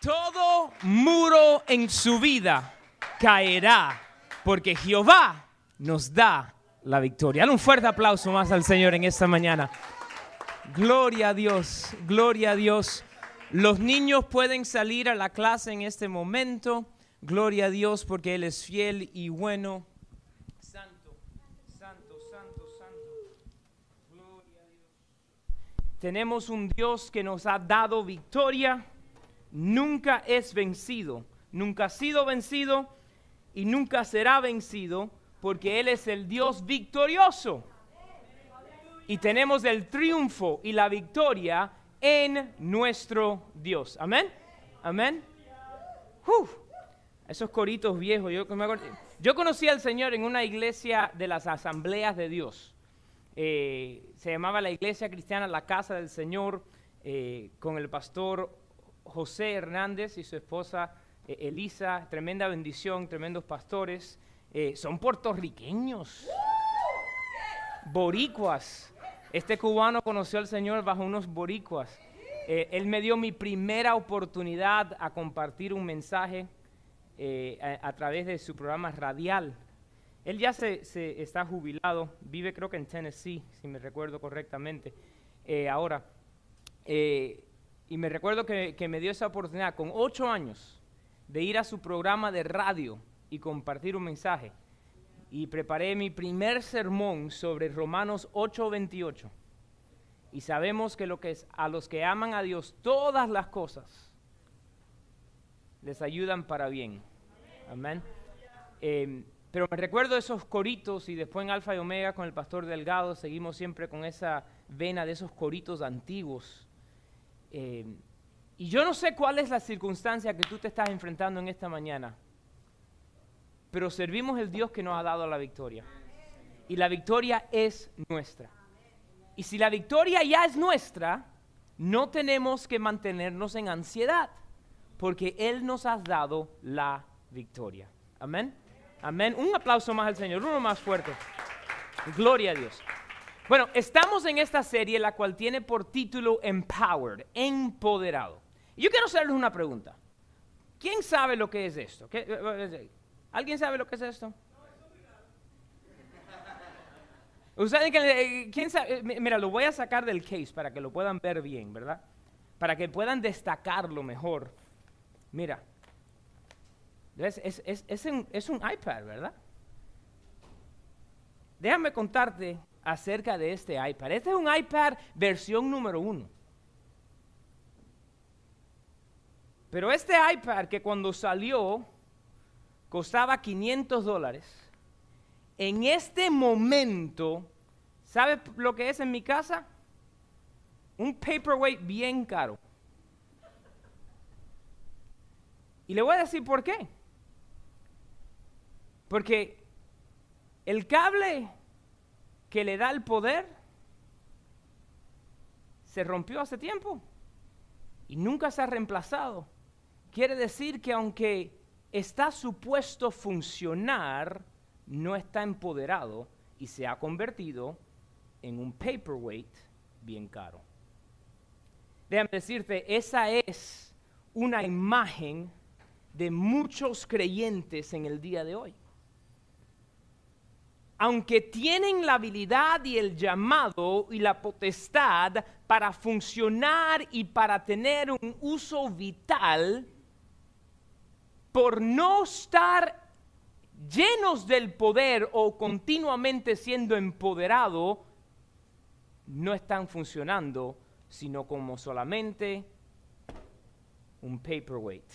Todo muro en su vida caerá, porque Jehová nos da la victoria. Dale un fuerte aplauso más al Señor en esta mañana. Gloria a Dios, gloria a Dios. Los niños pueden salir a la clase en este momento. Gloria a Dios porque Él es fiel y bueno. Santo, santo, santo, santo. Gloria a Dios. Tenemos un Dios que nos ha dado victoria. Nunca es vencido. Nunca ha sido vencido y nunca será vencido porque Él es el Dios victorioso. Y tenemos el triunfo y la victoria en nuestro Dios. Amén. Amén. Uf, esos coritos viejos. Yo, me conocí al Señor en una iglesia de las asambleas de Dios. Eh, se llamaba la iglesia cristiana La Casa del Señor, eh, con el pastor José Hernández y su esposa eh, Elisa. Tremenda bendición, tremendos pastores. Eh, son puertorriqueños, boricuas. Este cubano conoció al Señor bajo unos boricuas. Eh, él me dio mi primera oportunidad a compartir un mensaje a, través de su programa radial. Él ya se, está jubilado, vive creo que en Tennessee, si me recuerdo correctamente, ahora. Y me recuerdo que, que me dio esa oportunidad con ocho años de ir a su programa de radio y compartir un mensaje. Y preparé mi primer sermón sobre Romanos 8:28. Y sabemos que, lo que a los que aman a Dios todas las cosas les ayudan para bien. Amén. Eh, pero me recuerdo esos coritos y después en Alfa y Omega con el pastor Delgado seguimos siempre con esa vena de esos coritos antiguos. Eh, y yo no sé cuál es la circunstancia que tú te estás enfrentando en esta mañana, pero servimos el Dios que nos ha dado la victoria. Y la victoria es nuestra. Y si la victoria ya es nuestra, no tenemos que mantenernos en ansiedad, porque Él nos ha dado la victoria. Amén. Amén. Un aplauso más al Señor, uno más fuerte. Gloria a Dios. Bueno, estamos en esta serie la cual tiene por título Empowered, empoderado. Yo quiero hacerles una pregunta. ¿Quién sabe lo que es esto? ¿Qué- eh, ¿Alguien sabe lo que es esto? Ustedes eh, ¿quién sabe? Eh, mi- Mira, lo voy a sacar del case para que lo puedan ver bien, ¿verdad? Para que puedan destacarlo mejor. Mira. Es, un, es un iPad, ¿verdad? Déjame contarte acerca de este iPad. Este es un iPad versión número uno. Pero este iPad que cuando salió costaba 500 dólares, en este momento, ¿sabe lo que es en mi casa? Un paperweight bien caro. Y le voy a decir por qué. Porque el cable que le da el poder se rompió hace tiempo y nunca se ha reemplazado. Quiere decir que aunque está supuesto funcionar, no está empoderado y se ha convertido en un paperweight bien caro. Déjame decirte, esa es una imagen de muchos creyentes en el día de hoy. Aunque tienen la habilidad y el llamado y la potestad para funcionar y para tener un uso vital, por no estar llenos del poder o continuamente siendo empoderado, no están funcionando, sino como solamente un paperweight,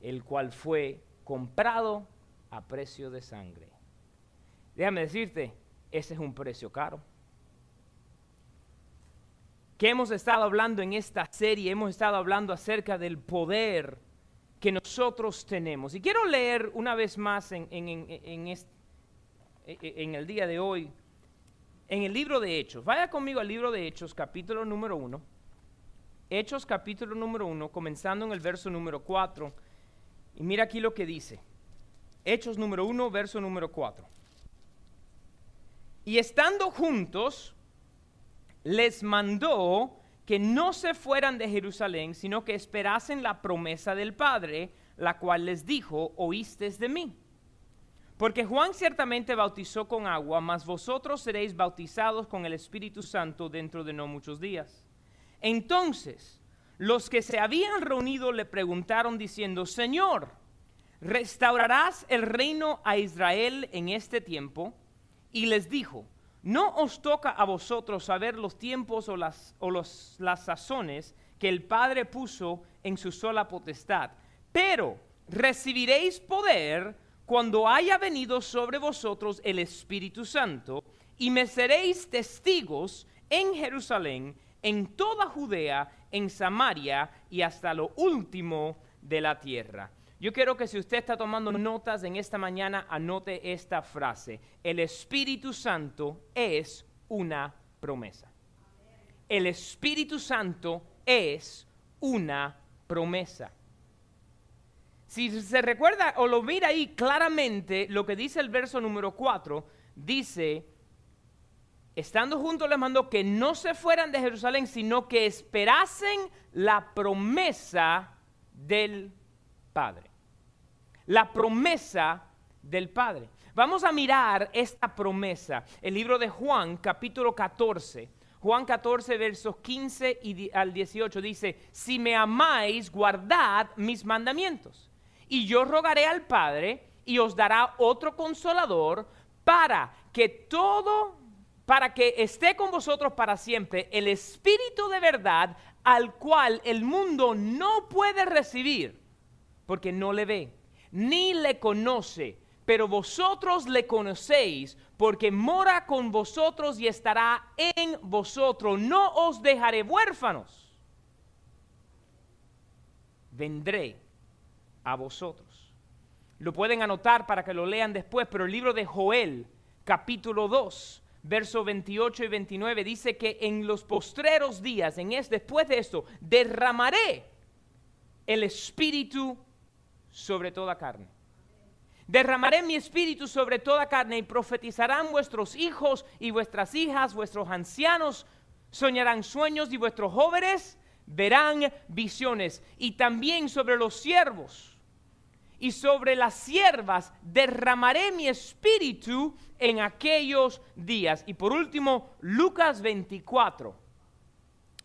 el cual fue comprado a precio de sangre. Déjame decirte, ese es un precio caro. Que hemos estado hablando en esta serie, hemos estado hablando acerca del poder que nosotros tenemos. Y quiero leer una vez más en, e- el día de hoy, en el libro de Hechos. Vaya conmigo al libro de Hechos, capítulo número uno. Hechos, capítulo número uno, comenzando en el verso número 4. Y mira aquí lo que dice. Hechos número 1, verso número 4. Y estando juntos, les mandó que no se fueran de Jerusalén, sino que esperasen la promesa del Padre, la cual les dijo, oíste de mí. Porque Juan ciertamente bautizó con agua, mas vosotros seréis bautizados con el Espíritu Santo dentro de no muchos días. Entonces, los que se habían reunido le preguntaron diciendo, Señor, ¿restaurarás el reino a Israel en este tiempo? Y les dijo, no os toca a vosotros saber los tiempos o las, o las sazones que el Padre puso en su sola potestad, pero recibiréis poder cuando haya venido sobre vosotros el Espíritu Santo, y me seréis testigos en Jerusalén, en toda Judea, en Samaria y hasta lo último de la tierra. Yo quiero que si usted está tomando notas en esta mañana, anote esta frase. El Espíritu Santo es una promesa. El Espíritu Santo es una promesa. Si se recuerda o lo mira ahí claramente, lo que dice el verso número 4, dice, estando juntos les mandó que no se fueran de Jerusalén, sino que esperasen la promesa del Padre. La promesa del Padre. Vamos a mirar esta promesa. El libro de Juan, capítulo 14. Juan 14, versos 15 y al 18 dice, si me amáis, guardad mis mandamientos. Y yo rogaré al Padre y os dará otro consolador para que todo, para que esté con vosotros para siempre el Espíritu de verdad al cual el mundo no puede recibir porque no le ve, ni le conoce, pero vosotros le conocéis, porque mora con vosotros y estará en vosotros. No os dejaré huérfanos. Vendré a vosotros. Lo pueden anotar para que lo lean después, pero el libro de Joel, capítulo 2, verso 28 y 29, dice que en los postreros días, en es, después de esto, derramaré el espíritu sobre toda carne. Derramaré mi espíritu sobre toda carne y profetizarán vuestros hijos y vuestras hijas, vuestros ancianos soñarán sueños y vuestros jóvenes verán visiones. Y también sobre los siervos y sobre las siervas derramaré mi espíritu en aquellos días. Y por último, Lucas 24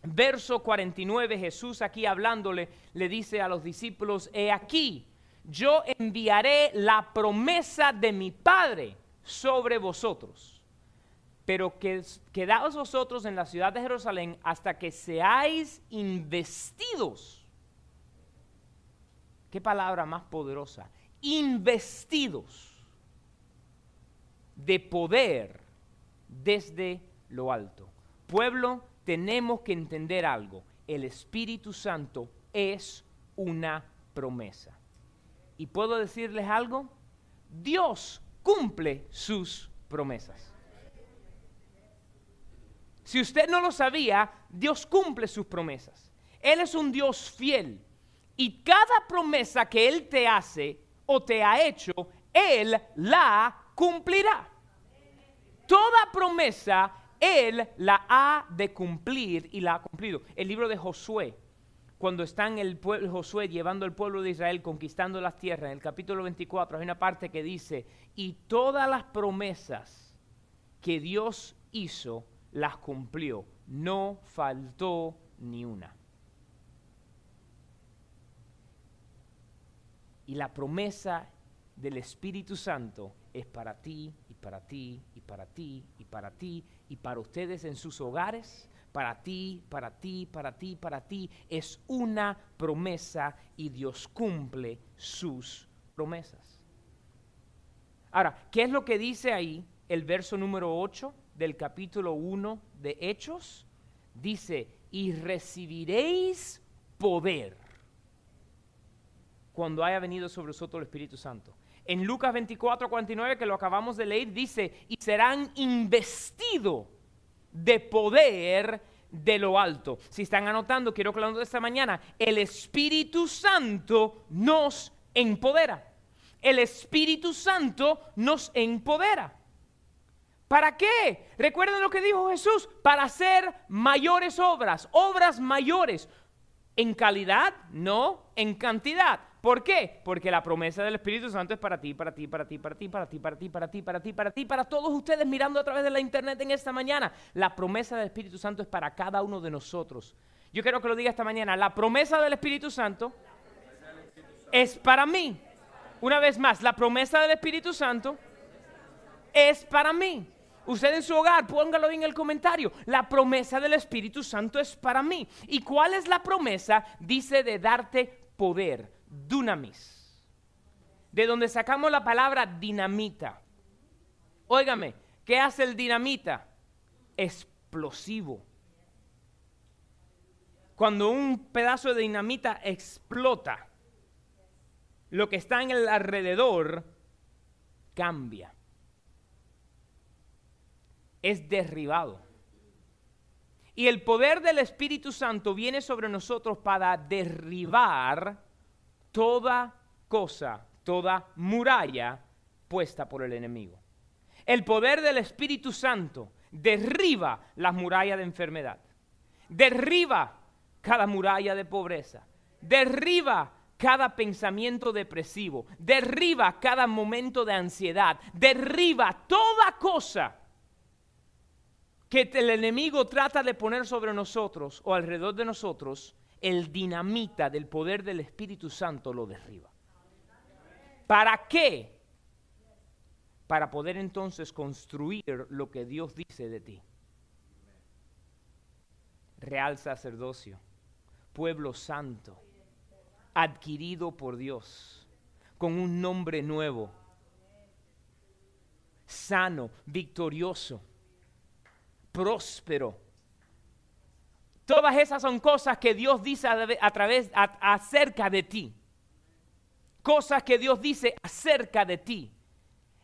verso 49, Jesús aquí hablándole, le dice a los discípulos, he aquí, yo enviaré la promesa de mi Padre sobre vosotros. Pero que, quedaos vosotros en la ciudad de Jerusalén hasta que seáis investidos. Qué palabra más poderosa. Investidos de poder desde lo alto. Pueblo, tenemos que entender algo. El Espíritu Santo es una promesa. Y puedo decirles algo, Dios cumple sus promesas. Si usted no lo sabía, Dios cumple sus promesas. Él es un Dios fiel. Y cada promesa que Él te hace o te ha hecho, Él la cumplirá. Toda promesa Él la ha de cumplir y la ha cumplido. El libro de Josué cuando está en el pueblo Josué llevando al pueblo de Israel conquistando las tierras, en el capítulo 24 hay una parte que dice, y todas las promesas que Dios hizo, las cumplió, no faltó ni una. Y la promesa del Espíritu Santo es para ti y para ti y para ti y para ti y para ustedes en sus hogares para ti, para ti, para ti, para ti. Es una promesa y Dios cumple sus promesas. Ahora, ¿qué es lo que dice ahí el verso número 8 del capítulo 1 de Hechos? Dice, y recibiréis poder cuando haya venido sobre vosotros el Espíritu Santo. En Lucas 24, 49, que lo acabamos de leer, dice, y serán investidos de poder de lo alto. Si están anotando, quiero que lo de esta mañana, el Espíritu Santo nos empodera. El Espíritu Santo nos empodera. ¿Para qué? Recuerden lo que dijo Jesús, para hacer mayores obras, obras mayores. En calidad, no en cantidad. ¿Por qué? Porque la promesa del Espíritu Santo es para ti, para ti, para ti, para ti, para ti, para ti, para ti, para ti, para ti, para todos ustedes mirando a través de la internet en esta mañana. La promesa del Espíritu Santo es para cada uno de nosotros. Yo quiero que lo diga esta mañana. La promesa del Espíritu Santo es para mí. Una vez más, la promesa del Espíritu Santo es para mí. Usted en su hogar, póngalo en el comentario. La promesa del Espíritu Santo es para mí. ¿Y cuál es la promesa? Dice de darte poder, dunamis. De donde sacamos la palabra dinamita. Óigame, ¿qué hace el dinamita? Explosivo. Cuando un pedazo de dinamita explota, lo que está en el alrededor cambia es derribado. Y el poder del Espíritu Santo viene sobre nosotros para derribar toda cosa, toda muralla puesta por el enemigo. El poder del Espíritu Santo derriba las murallas de enfermedad, derriba cada muralla de pobreza, derriba cada pensamiento depresivo, derriba cada momento de ansiedad, derriba toda cosa que el enemigo trata de poner sobre nosotros o alrededor de nosotros, el dinamita del poder del Espíritu Santo lo derriba. ¿Para qué? Para poder entonces construir lo que Dios dice de ti. Real sacerdocio, pueblo santo, adquirido por Dios, con un nombre nuevo, sano, victorioso próspero. Todas esas son cosas que Dios dice a, través, acerca de ti. Cosas que Dios dice acerca de ti.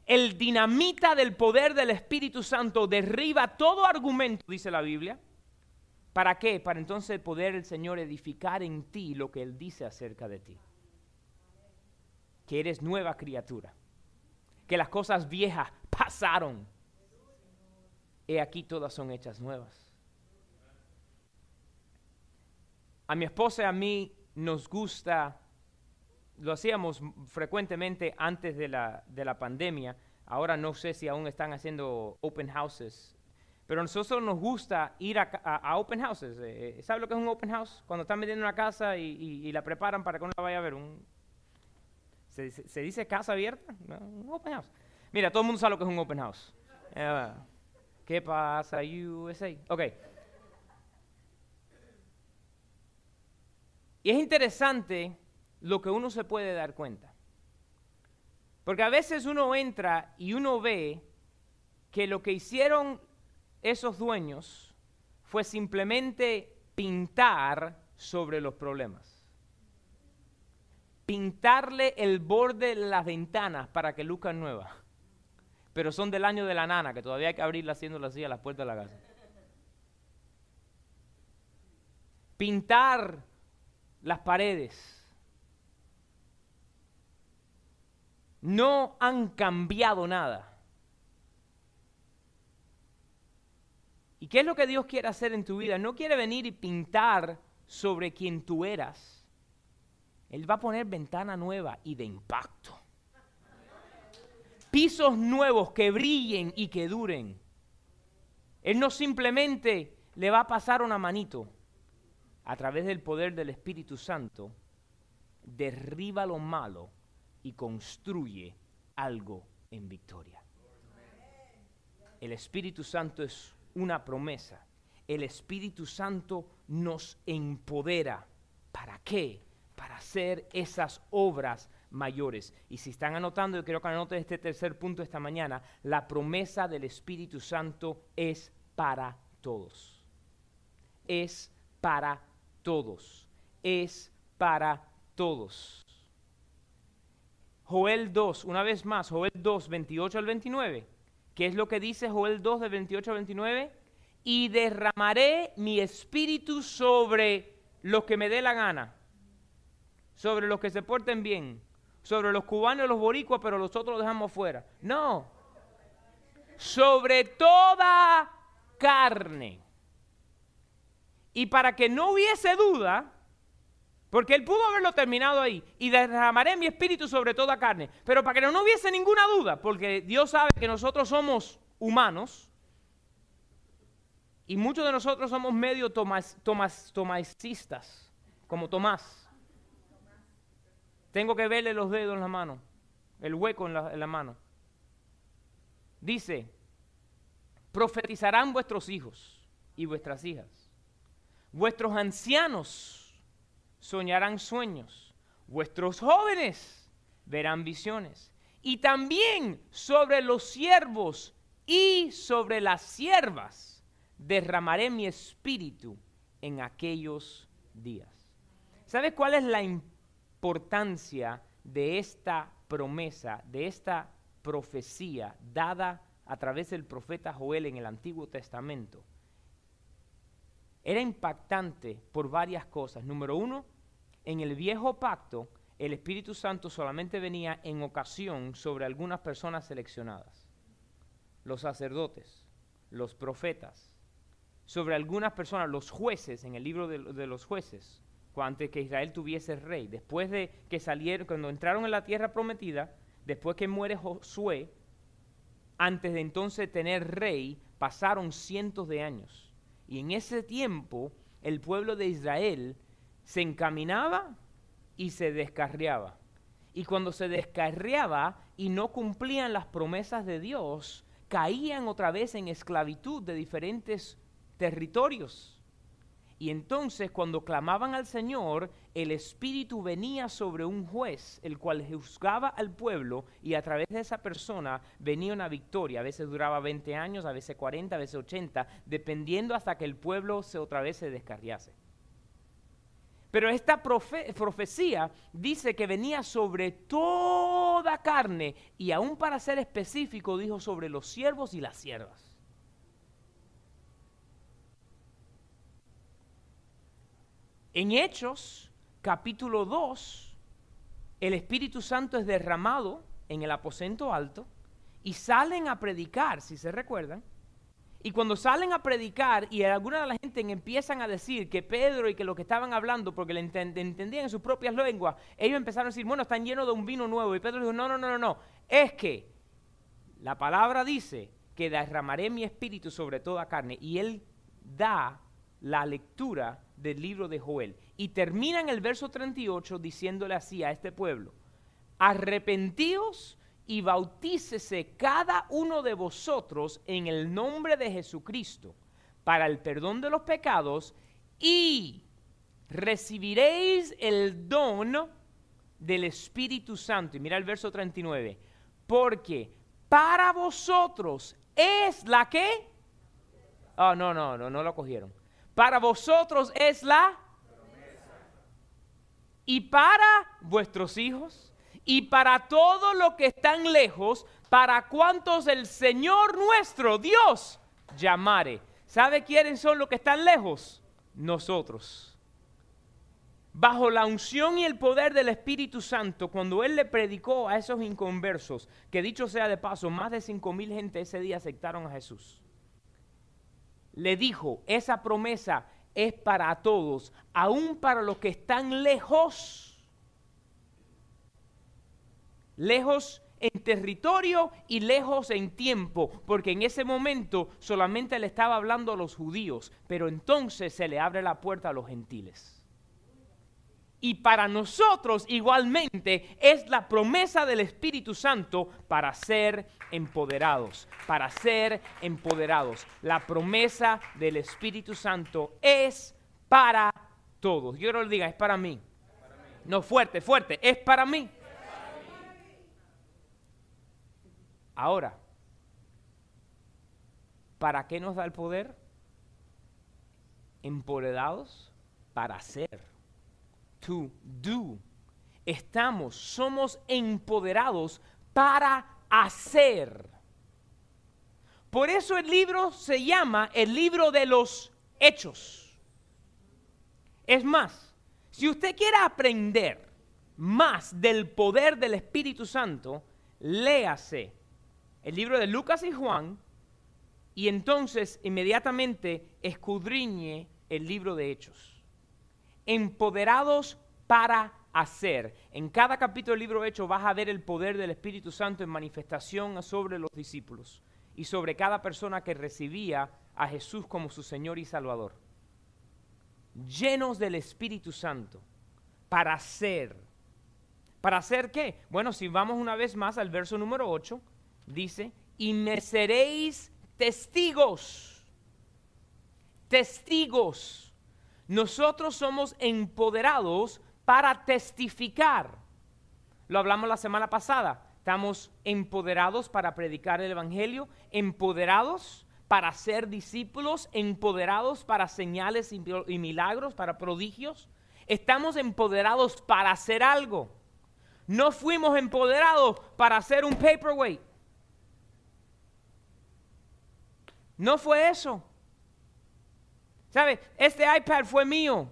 El dinamita del poder del Espíritu Santo derriba todo argumento, dice la Biblia. ¿Para qué? Para entonces poder el Señor edificar en ti lo que Él dice acerca de ti. Que eres nueva criatura. Que las cosas viejas pasaron he aquí todas son hechas nuevas. A mi esposa y a mí nos gusta, lo hacíamos frecuentemente antes de la, de la pandemia, ahora no sé si aún están haciendo open houses, pero a nosotros nos gusta ir a, open houses. Eh, eh, ¿Sabe lo que es un open house? Cuando están vendiendo una casa y, la preparan para que uno la vaya a ver. Un, ¿se, dice casa abierta? un open house. Mira, todo el mundo sabe lo que es un open house. ¿Qué pasa, USA? Ok. Y es interesante lo que uno se puede dar cuenta. Porque a veces uno entra y uno ve que lo que hicieron esos dueños fue simplemente pintar sobre los problemas. Pintarle el borde de las ventanas para que luzcan nuevas pero son del año de la nana, que todavía hay que abrirla haciéndola así a las puertas de la casa. Pintar las paredes. No han cambiado nada. ¿Y qué es lo que Dios quiere hacer en tu vida? No quiere venir y pintar sobre quien tú eras. Él va a poner ventana nueva y de impacto pisos nuevos que brillen y que duren. Él no simplemente le va a pasar una manito. A través del poder del Espíritu Santo, derriba lo malo y construye algo en victoria. El Espíritu Santo es una promesa. El Espíritu Santo nos empodera. ¿Para qué? Para hacer esas obras mayores. Y si están anotando, yo quiero que anoten este tercer punto esta mañana, la promesa del Espíritu Santo es para todos. Es para todos. Es para todos. Joel 2, una vez más, Joel 2, 28 al 29. ¿Qué es lo que dice Joel 2 de 28 al 29? Y derramaré mi espíritu sobre los que me dé la gana, sobre los que se porten bien, sobre los cubanos y los boricuas, pero los otros los dejamos fuera. No. sobre toda carne. Y para que no hubiese duda, porque él pudo haberlo terminado ahí, y derramaré mi espíritu sobre toda carne, pero para que no hubiese ninguna duda, porque Dios sabe que nosotros somos humanos, y muchos de nosotros somos medio tomas, tomas, tomasistas, como Tomás. Tengo que verle los dedos en la mano, el hueco en la mano. Dice, profetizarán vuestros hijos y vuestras hijas. Vuestros ancianos soñarán sueños. Vuestros jóvenes verán visiones. Y también sobre los siervos y sobre las siervas derramaré mi espíritu en aquellos días. ¿Sabes cuál es la importancia de esta promesa, de esta profecía dada a través del profeta Joel en el Antiguo Testamento, era impactante por varias cosas. Número uno, en el viejo pacto, el Espíritu Santo solamente venía en ocasión sobre algunas personas seleccionadas. Los sacerdotes, los profetas, sobre algunas personas, los jueces, en el libro de, los jueces, antes que Israel tuviese rey. Después de que salieron, cuando entraron en la tierra prometida, después que muere Josué, antes de entonces tener rey, pasaron cientos de años. Y en ese tiempo el pueblo de Israel se encaminaba y se descarriaba. Y cuando se descarriaba y no cumplían las promesas de Dios, caían otra vez en esclavitud de diferentes territorios. Y entonces cuando clamaban al Señor, el Espíritu venía sobre un juez, el cual juzgaba al pueblo y a través de esa persona venía una victoria. A veces duraba 20 años, a veces 40, a veces 80, dependiendo hasta que el pueblo se otra vez se descarriase. Pero esta profecía dice que venía sobre toda carne y aún para ser específico dijo sobre los siervos y las siervas. En Hechos, capítulo 2, el Espíritu Santo es derramado en el aposento alto y salen a predicar, si se recuerdan. Y cuando salen a predicar y alguna de la gente empiezan a decir que Pedro y que lo que estaban hablando, porque le entendían en sus propias lenguas, ellos empezaron a decir, bueno, están llenos de un vino nuevo. Y Pedro dijo, no, no, no, no, no. Es que la palabra dice que derramaré mi espíritu sobre toda carne. Y él da la lectura del libro de Joel. Y termina en el verso 38 diciéndole así a este pueblo, arrepentíos y bautícese cada uno de vosotros en el nombre de Jesucristo para el perdón de los pecados y recibiréis el don del Espíritu Santo. Y mira el verso 39, porque para vosotros es la que... Oh, no, no, no, no lo cogieron para vosotros es la y para vuestros hijos y para todos los que están lejos, para cuantos el Señor nuestro Dios llamare. ¿Sabe quiénes son los que están lejos? Nosotros. Bajo la unción y el poder del Espíritu Santo, cuando Él le predicó a esos inconversos, que dicho sea de paso, más de cinco mil gente ese día aceptaron a Jesús le dijo, esa promesa es para todos, aún para los que están lejos. Lejos en territorio y lejos en tiempo, porque en ese momento solamente le estaba hablando a los judíos, pero entonces se le abre la puerta a los gentiles. Y para nosotros igualmente es la promesa del Espíritu Santo para ser empoderados, para ser empoderados. La promesa del Espíritu Santo es para todos. Yo no lo diga, es para mí. No fuerte, fuerte, es para mí. Ahora, ¿para qué nos da el poder? Empoderados para ser to do. Estamos, somos empoderados para hacer. Por eso el libro se llama el libro de los hechos. Es más, si usted quiere aprender más del poder del Espíritu Santo, léase el libro de Lucas y Juan y entonces inmediatamente escudriñe el libro de Hechos. Empoderados para hacer. En cada capítulo del libro de Hechos vas a ver el poder del Espíritu Santo en manifestación sobre los discípulos y sobre cada persona que recibía a Jesús como su Señor y Salvador. Llenos del Espíritu Santo para hacer. ¿Para hacer qué? Bueno, si vamos una vez más al verso número 8, dice, y me seréis testigos. Testigos. Nosotros somos empoderados para testificar. Lo hablamos la semana pasada. Estamos empoderados para predicar el Evangelio, empoderados para ser discípulos, empoderados para señales y milagros, para prodigios. Estamos empoderados para hacer algo. No fuimos empoderados para hacer un paperweight. No fue eso. ¿Sabe? Este iPad fue mío.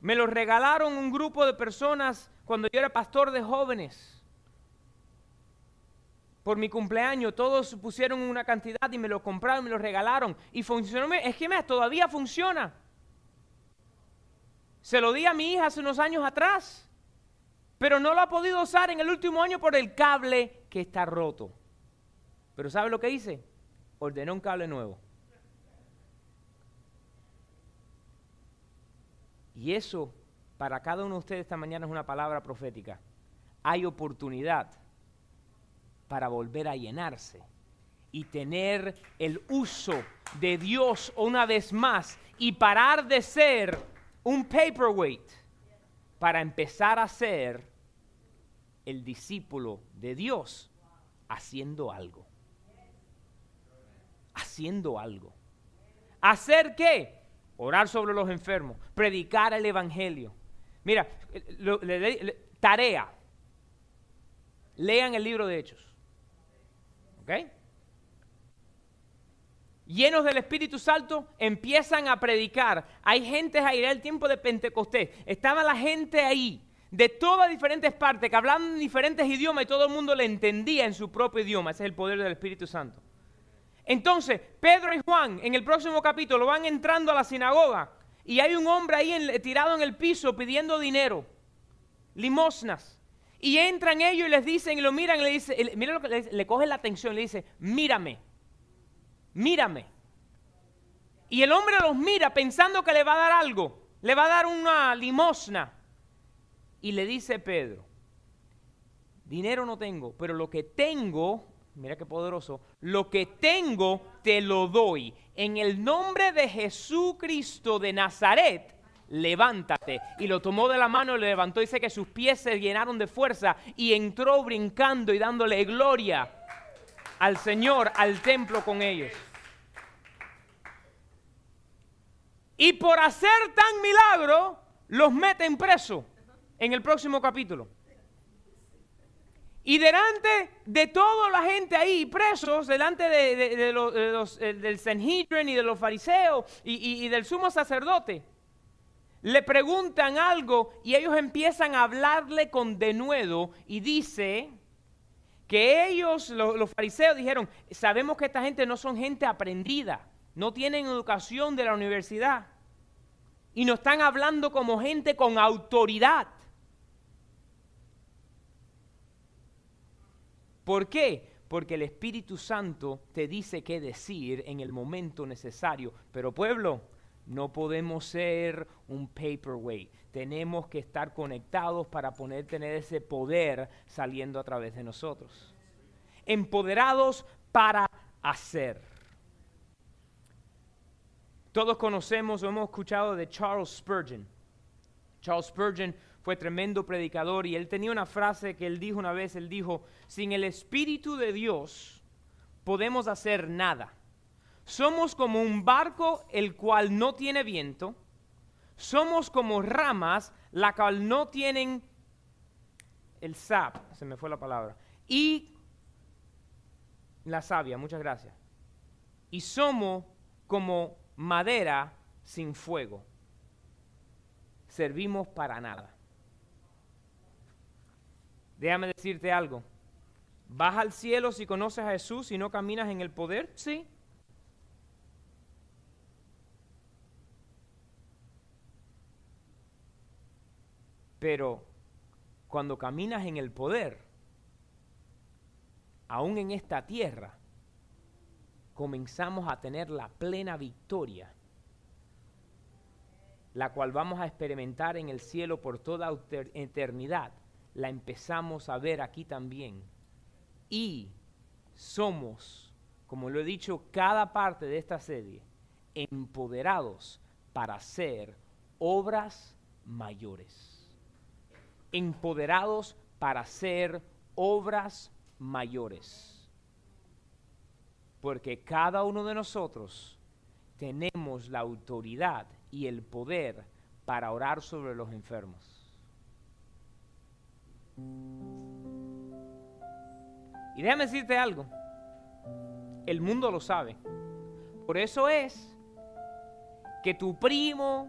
Me lo regalaron un grupo de personas cuando yo era pastor de jóvenes. Por mi cumpleaños, todos pusieron una cantidad y me lo compraron, me lo regalaron. Y funcionó. Es que todavía funciona. Se lo di a mi hija hace unos años atrás. Pero no lo ha podido usar en el último año por el cable que está roto. Pero ¿sabe lo que hice? Ordené un cable nuevo. Y eso para cada uno de ustedes esta mañana es una palabra profética. Hay oportunidad para volver a llenarse y tener el uso de Dios una vez más y parar de ser un paperweight para empezar a ser el discípulo de Dios haciendo algo. Haciendo algo. ¿Hacer qué? Orar sobre los enfermos, predicar el Evangelio. Mira, tarea. Lean el libro de Hechos. ¿Ok? Llenos del Espíritu Santo, empiezan a predicar. Hay gente ahí, era el tiempo de Pentecostés. Estaba la gente ahí, de todas diferentes partes, que hablaban diferentes idiomas y todo el mundo le entendía en su propio idioma. Ese es el poder del Espíritu Santo. Entonces, Pedro y Juan en el próximo capítulo van entrando a la sinagoga y hay un hombre ahí tirado en el piso pidiendo dinero, limosnas. Y entran ellos y les dicen y lo miran y le dicen, mira lo que le, le coge la atención, le dice, mírame, mírame. Y el hombre los mira pensando que le va a dar algo, le va a dar una limosna. Y le dice Pedro, dinero no tengo, pero lo que tengo mira qué poderoso, lo que tengo te lo doy. En el nombre de Jesucristo de Nazaret, levántate. Y lo tomó de la mano y le levantó. Dice que sus pies se llenaron de fuerza y entró brincando y dándole gloria al Señor, al templo con ellos. Y por hacer tan milagro, los meten preso en el próximo capítulo. Y delante de toda la gente ahí, presos, delante de, los, eh, del Sanhedrin y de los fariseos y, del sumo sacerdote, le preguntan algo y ellos empiezan a hablarle con denuedo y dice que ellos, los, fariseos, dijeron, sabemos que esta gente no son gente aprendida, no tienen educación de la universidad y nos están hablando como gente con autoridad. ¿Por qué? Porque el Espíritu Santo te dice qué decir en el momento necesario. Pero pueblo, no podemos ser un paperweight. Tenemos que estar conectados para poder tener ese poder saliendo a través de nosotros. Empoderados para hacer. Todos conocemos o hemos escuchado de Charles Spurgeon. Charles Spurgeon fue tremendo predicador y él tenía una frase que él dijo una vez, él dijo, sin el Espíritu de Dios podemos hacer nada. Somos como un barco el cual no tiene viento, somos como ramas la cual no tienen el sap, se me fue la palabra, y la savia, muchas gracias. Y somos como madera sin fuego. Servimos para nada. Déjame decirte algo. ¿Vas al cielo si conoces a Jesús y no caminas en el poder? Sí. Pero cuando caminas en el poder, aún en esta tierra, comenzamos a tener la plena victoria, la cual vamos a experimentar en el cielo por toda eternidad, la empezamos a ver aquí también. Y somos, como lo he dicho, cada parte de esta serie, empoderados para hacer obras mayores empoderados para hacer obras mayores. Porque cada uno de nosotros tenemos la autoridad y el poder para orar sobre los enfermos. Y déjame decirte algo, el mundo lo sabe. Por eso es que tu primo,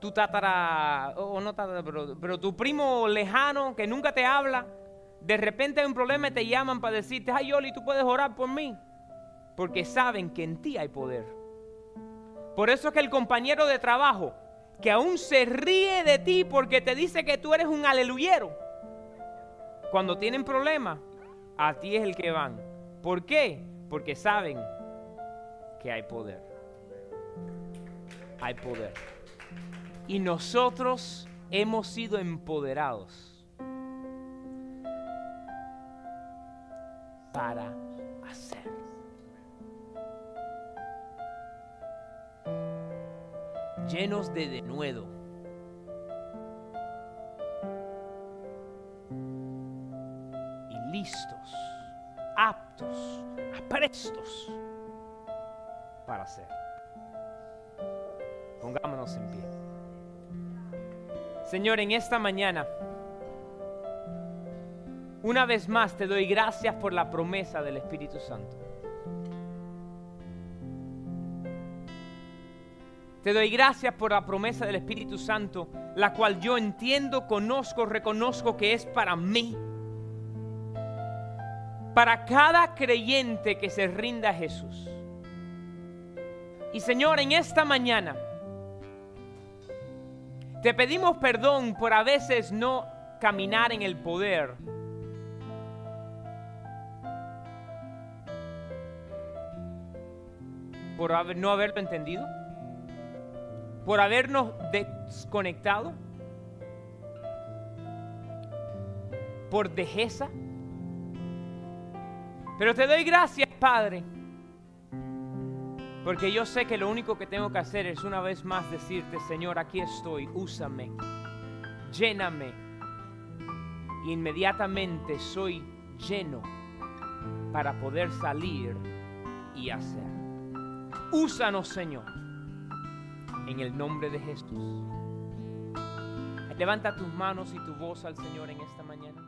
tu tatara, o no tatara, pero, tu primo lejano que nunca te habla, de repente hay un problema y te llaman para decirte, ay Yoli, tú puedes orar por mí. Porque saben que en ti hay poder. Por eso es que el compañero de trabajo, que aún se ríe de ti porque te dice que tú eres un aleluyero, cuando tienen problemas, a ti es el que van. ¿Por qué? Porque saben que hay poder. Hay poder y nosotros hemos sido empoderados para hacer. Llenos de denuedo. Para hacer. Pongámonos en pie. Señor, en esta mañana, una vez más te doy gracias por la promesa del Espíritu Santo. Te doy gracias por la promesa del Espíritu Santo, la cual yo entiendo, conozco, reconozco que es para mí. Para cada creyente que se rinda a Jesús. Y Señor, en esta mañana, te pedimos perdón por a veces no caminar en el poder. Por no haberlo entendido. Por habernos desconectado. Por dejeza. Pero te doy gracias, Padre porque yo sé que lo único que tengo que hacer es una vez más decirte, Señor, aquí estoy, úsame, lléname. Inmediatamente soy lleno para poder salir y hacer. Úsanos, Señor, en el nombre de Jesús. Levanta tus manos y tu voz al Señor en esta mañana.